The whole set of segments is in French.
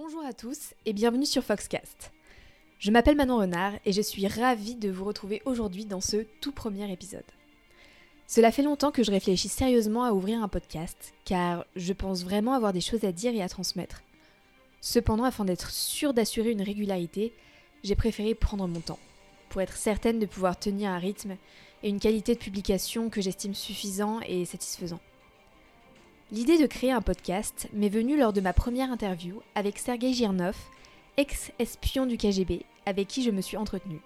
Bonjour à tous et bienvenue sur Foxcast. Je m'appelle Manon Renard et je suis ravie de vous retrouver aujourd'hui dans ce tout premier épisode. Cela fait longtemps que je réfléchis sérieusement à ouvrir un podcast car je pense vraiment avoir des choses à dire et à transmettre. Cependant, afin d'être sûre d'assurer une régularité, j'ai préféré prendre mon temps pour être certaine de pouvoir tenir un rythme et une qualité de publication que j'estime suffisant et satisfaisant. L'idée de créer un podcast m'est venue lors de ma première interview avec Sergei Girnov, ex-espion du KGB, avec qui je me suis entretenue,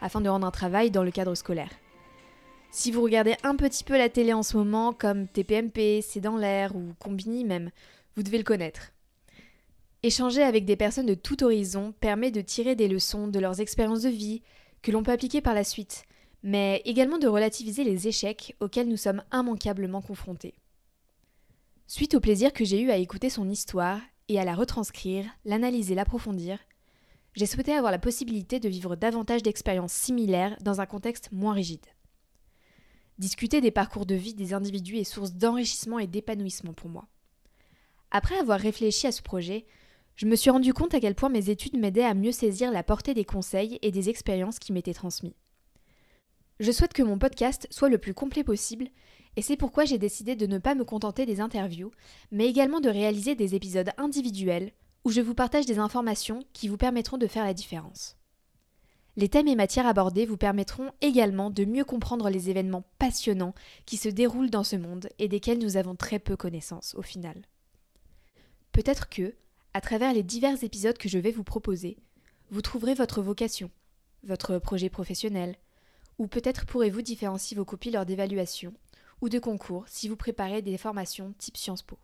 afin de rendre un travail dans le cadre scolaire. Si vous regardez un petit peu la télé en ce moment, comme TPMP, C'est dans l'air ou Combini même, vous devez le connaître. Échanger avec des personnes de tout horizon permet de tirer des leçons de leurs expériences de vie que l'on peut appliquer par la suite, mais également de relativiser les échecs auxquels nous sommes immanquablement confrontés. Suite au plaisir que j'ai eu à écouter son histoire et à la retranscrire, l'analyser, l'approfondir, j'ai souhaité avoir la possibilité de vivre davantage d'expériences similaires dans un contexte moins rigide. Discuter des parcours de vie des individus est source d'enrichissement et d'épanouissement pour moi. Après avoir réfléchi à ce projet, je me suis rendu compte à quel point mes études m'aidaient à mieux saisir la portée des conseils et des expériences qui m'étaient transmis. Je souhaite que mon podcast soit le plus complet possible et c'est pourquoi j'ai décidé de ne pas me contenter des interviews, mais également de réaliser des épisodes individuels où je vous partage des informations qui vous permettront de faire la différence. Les thèmes et matières abordés vous permettront également de mieux comprendre les événements passionnants qui se déroulent dans ce monde et desquels nous avons très peu connaissance au final. Peut-être que, à travers les divers épisodes que je vais vous proposer, vous trouverez votre vocation, votre projet professionnel, ou peut-être pourrez-vous différencier vos copies lors d'évaluation ou de concours si vous préparez des formations type Sciences Po.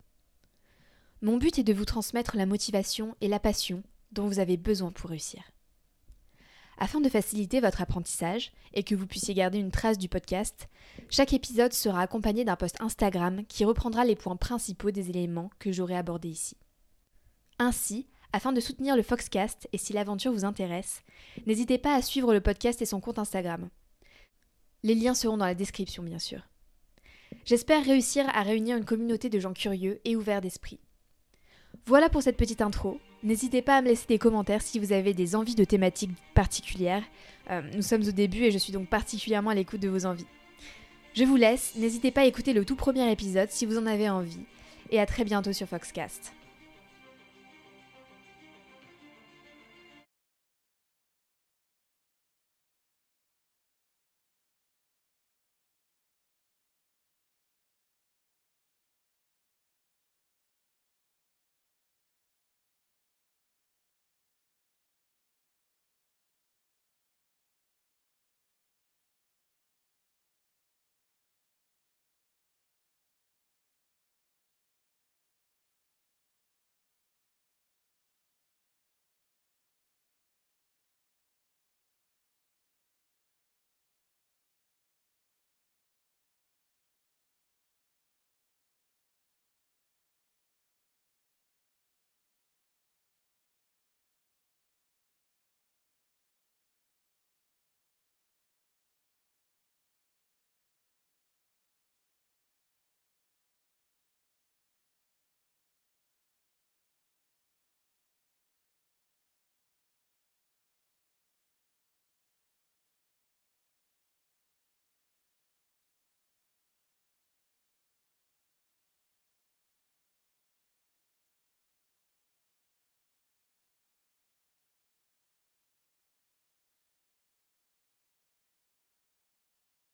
Mon but est de vous transmettre la motivation et la passion dont vous avez besoin pour réussir. Afin de faciliter votre apprentissage et que vous puissiez garder une trace du podcast, chaque épisode sera accompagné d'un post Instagram qui reprendra les points principaux des éléments que j'aurai abordés ici. Ainsi, afin de soutenir le Foxcast et si l'aventure vous intéresse, n'hésitez pas à suivre le podcast et son compte Instagram. Les liens seront dans la description bien sûr. J'espère réussir à réunir une communauté de gens curieux et ouverts d'esprit. Voilà pour cette petite intro. N'hésitez pas à me laisser des commentaires si vous avez des envies de thématiques particulières. Euh, nous sommes au début et je suis donc particulièrement à l'écoute de vos envies. Je vous laisse, n'hésitez pas à écouter le tout premier épisode si vous en avez envie. Et à très bientôt sur Foxcast.